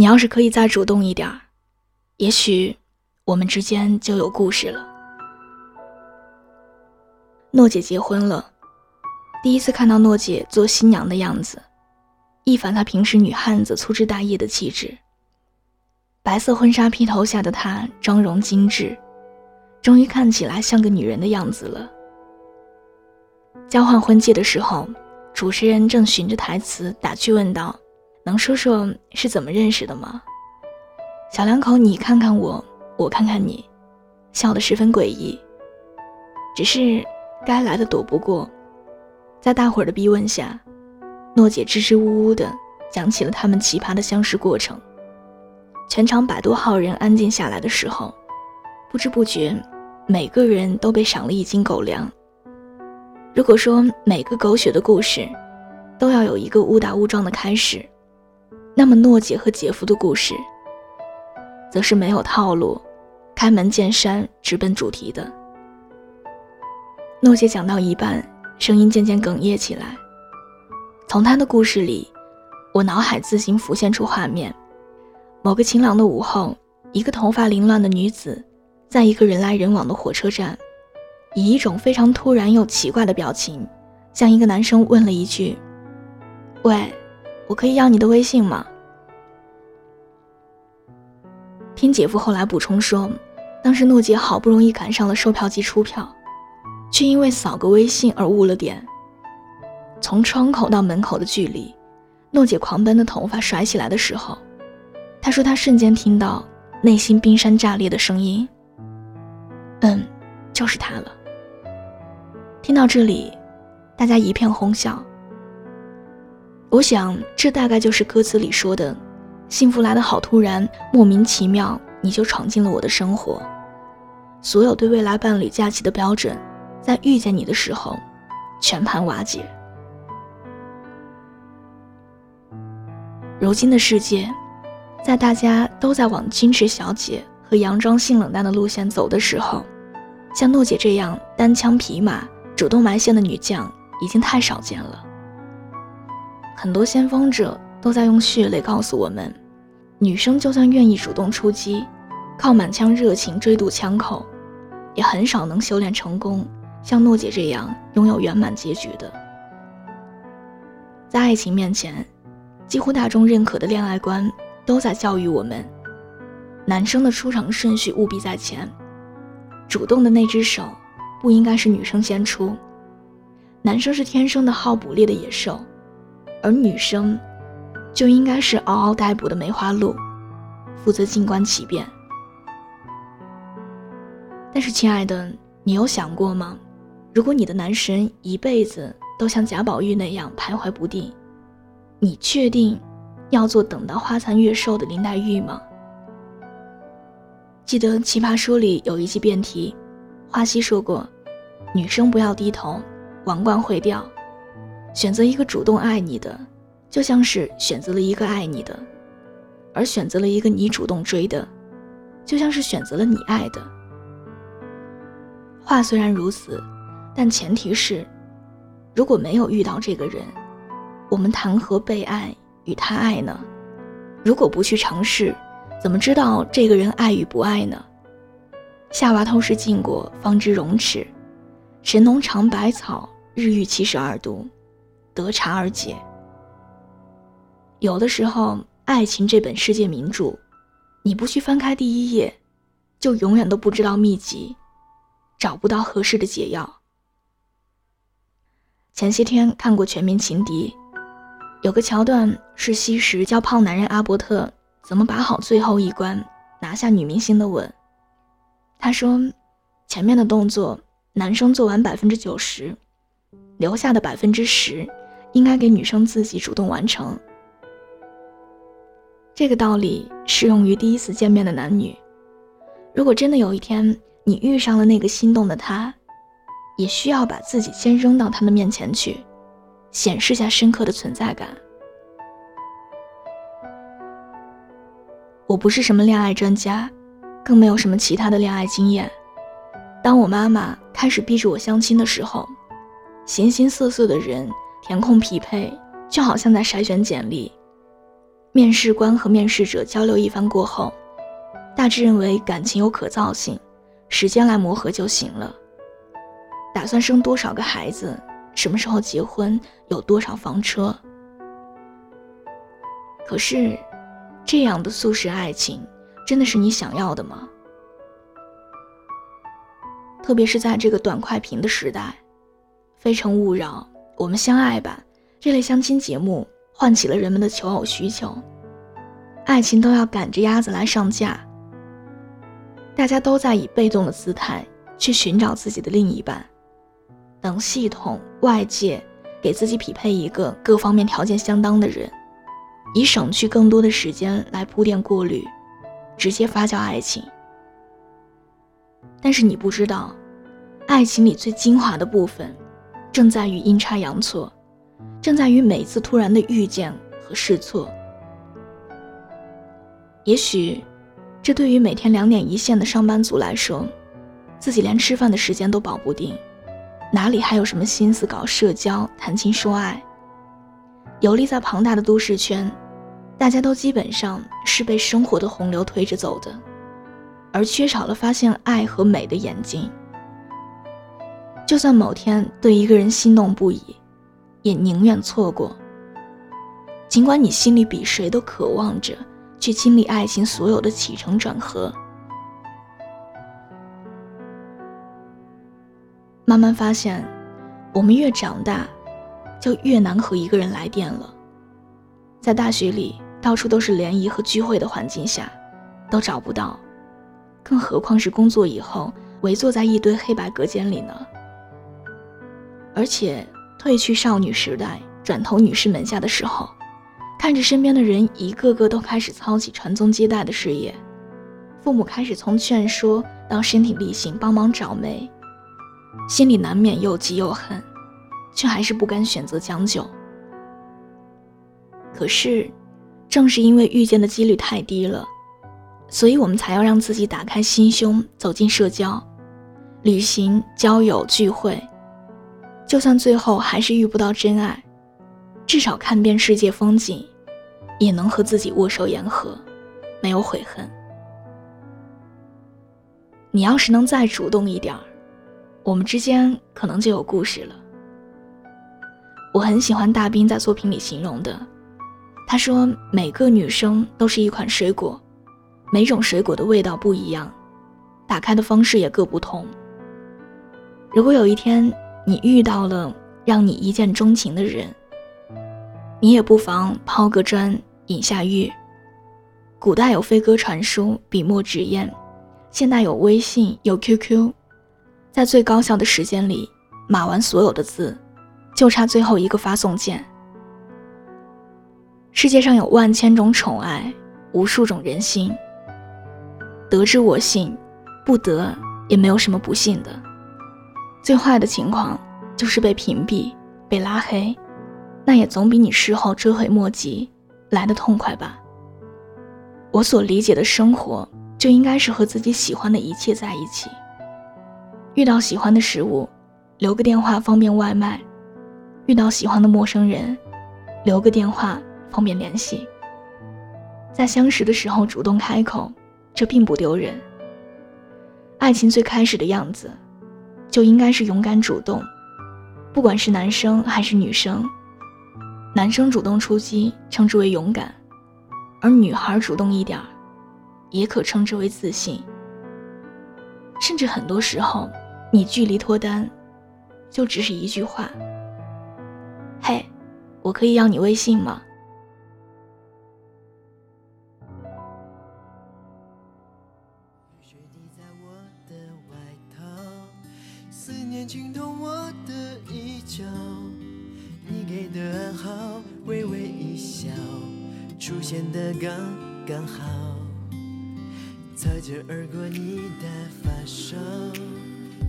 你要是可以再主动一点儿，也许我们之间就有故事了。诺姐结婚了，第一次看到诺姐做新娘的样子，一反她平时女汉子粗枝大叶的气质。白色婚纱披头下的她，妆容精致，终于看起来像个女人的样子了。交换婚戒的时候，主持人正循着台词打趣问道：“能说说是怎么认识的吗？”小两口你看看我，我看看你，笑得十分诡异。只是该来的躲不过，在大伙儿的逼问下，诺姐支支吾吾地讲起了他们奇葩的相识过程。全场百多号人安静下来的时候，不知不觉，每个人都被赏了一斤狗粮。如果说每个狗血的故事，都要有一个误打误撞的开始，那么诺姐和姐夫的故事，则是没有套路，开门见山，直奔主题的。诺姐讲到一半，声音渐渐哽咽起来。从她的故事里，我脑海自行浮现出画面：某个晴朗的午后，一个头发凌乱的女子，在一个人来人往的火车站。以一种非常突然又奇怪的表情，向一个男生问了一句：“喂，我可以要你的微信吗？”听姐夫后来补充说，当时诺姐好不容易赶上了售票机出票，却因为扫个微信而误了点。从窗口到门口的距离，诺姐狂奔的头发甩起来的时候，她说她瞬间听到内心冰山炸裂的声音。嗯，就是他了。听到这里，大家一片哄笑。我想，这大概就是歌词里说的：“幸福来得好突然，莫名其妙，你就闯进了我的生活。所有对未来伴侣假期的标准，在遇见你的时候，全盘瓦解。”如今的世界，在大家都在往矜持小姐和佯装性冷淡的路线走的时候，像诺姐这样单枪匹马。主动埋线的女将已经太少见了。很多先锋者都在用血泪告诉我们：女生就算愿意主动出击，靠满腔热情追堵枪口，也很少能修炼成功，像诺姐这样拥有圆满结局的。在爱情面前，几乎大众认可的恋爱观都在教育我们：男生的出场顺序务必在前，主动的那只手。不应该是女生先出，男生是天生的好捕猎的野兽，而女生就应该是嗷嗷待哺的梅花鹿，负责静观其变。但是，亲爱的，你有想过吗？如果你的男神一辈子都像贾宝玉那样徘徊不定，你确定要做等到花残月瘦的林黛玉吗？记得《奇葩说》里有一期辩题。花溪说过：“女生不要低头，王冠会掉。选择一个主动爱你的，就像是选择了一个爱你的；而选择了一个你主动追的，就像是选择了你爱的。”话虽然如此，但前提是，如果没有遇到这个人，我们谈何被爱与他爱呢？如果不去尝试，怎么知道这个人爱与不爱呢？夏娃偷食禁果，方知荣耻；神农尝百草，日遇七十二毒，得茶而解。有的时候，爱情这本世界名著，你不去翻开第一页，就永远都不知道秘籍，找不到合适的解药。前些天看过《全民情敌》，有个桥段是西施教胖男人阿伯特怎么把好最后一关，拿下女明星的吻。他说：“前面的动作，男生做完百分之九十，留下的百分之十，应该给女生自己主动完成。这个道理适用于第一次见面的男女。如果真的有一天你遇上了那个心动的他，也需要把自己先扔到他的面前去，显示下深刻的存在感。我不是什么恋爱专家。”更没有什么其他的恋爱经验。当我妈妈开始逼着我相亲的时候，形形色色的人填空匹配，就好像在筛选简历。面试官和面试者交流一番过后，大致认为感情有可造性，时间来磨合就行了。打算生多少个孩子，什么时候结婚，有多少房车。可是，这样的速食爱情，真的是你想要的吗？特别是在这个短快屏的时代，《非诚勿扰》《我们相爱吧》这类相亲节目唤起了人们的求偶需求，爱情都要赶着鸭子来上架，大家都在以被动的姿态去寻找自己的另一半，等系统外界给自己匹配一个各方面条件相当的人，以省去更多的时间来铺垫过滤，直接发酵爱情。但是你不知道，爱情里最精华的部分，正在于阴差阳错，正在于每次突然的遇见和试错。也许，这对于每天两点一线的上班族来说，自己连吃饭的时间都保不定，哪里还有什么心思搞社交、谈情说爱？游历在庞大的都市圈，大家都基本上是被生活的洪流推着走的。而缺少了发现爱和美的眼睛。就算某天对一个人心动不已，也宁愿错过。尽管你心里比谁都渴望着去经历爱情所有的起承转合，慢慢发现，我们越长大，就越难和一个人来电了。在大学里到处都是联谊和聚会的环境下，都找不到。更何况是工作以后围坐在一堆黑白隔间里呢？而且褪去少女时代，转投女士门下的时候，看着身边的人一个个都开始操起传宗接代的事业，父母开始从劝说到身体力行帮忙找媒，心里难免又急又恨，却还是不甘选择将就。可是，正是因为遇见的几率太低了。所以我们才要让自己打开心胸，走进社交、旅行、交友、聚会。就算最后还是遇不到真爱，至少看遍世界风景，也能和自己握手言和，没有悔恨。你要是能再主动一点儿，我们之间可能就有故事了。我很喜欢大兵在作品里形容的，他说：“每个女生都是一款水果。”每种水果的味道不一样，打开的方式也各不同。如果有一天你遇到了让你一见钟情的人，你也不妨抛个砖引下玉。古代有飞鸽传书，笔墨纸砚；现代有微信，有 QQ，在最高效的时间里码完所有的字，就差最后一个发送键。世界上有万千种宠爱，无数种人心。得之我幸，不得也没有什么不幸的。最坏的情况就是被屏蔽、被拉黑，那也总比你事后追悔莫及来的痛快吧。我所理解的生活，就应该是和自己喜欢的一切在一起。遇到喜欢的食物，留个电话方便外卖；遇到喜欢的陌生人，留个电话方便联系。在相识的时候主动开口。这并不丢人。爱情最开始的样子，就应该是勇敢主动，不管是男生还是女生。男生主动出击，称之为勇敢；而女孩主动一点儿，也可称之为自信。甚至很多时候，你距离脱单，就只是一句话：“嘿，我可以要你微信吗？”思念浸透我的衣角，你给的暗号，微微一笑，出现的刚刚好，擦肩而过你的发梢，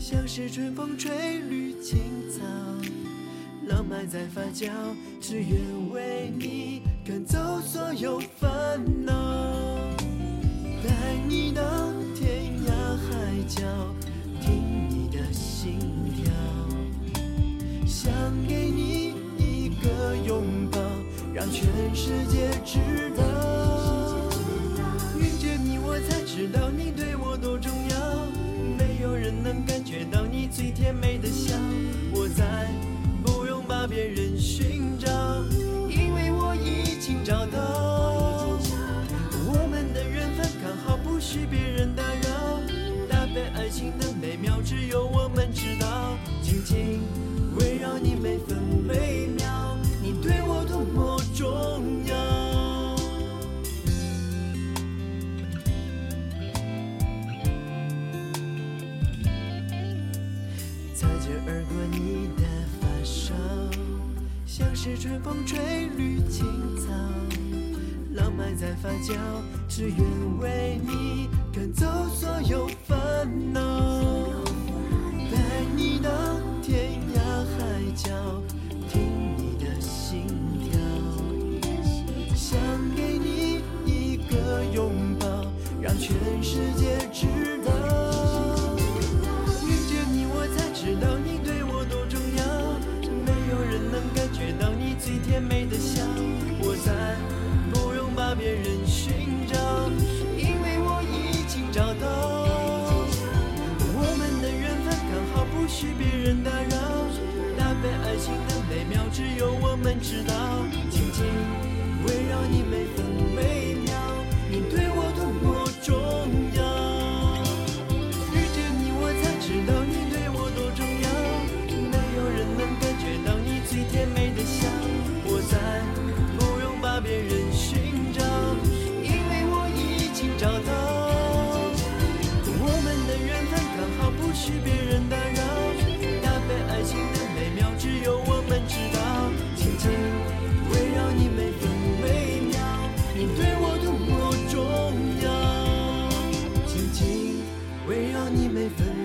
像是春风吹绿青草，浪漫在发酵，只愿为你赶走所有烦恼，心跳。想给你一个拥抱，让全世界知道。遇见你，我才知道你对我多重要。没有人能感觉到你最甜美的笑，紧围绕你每分每秒，你对我多么重要。擦肩而过，你的发梢，像是春风吹绿青草，浪漫在发酵，只愿为你赶走所有烦恼，带你到你每分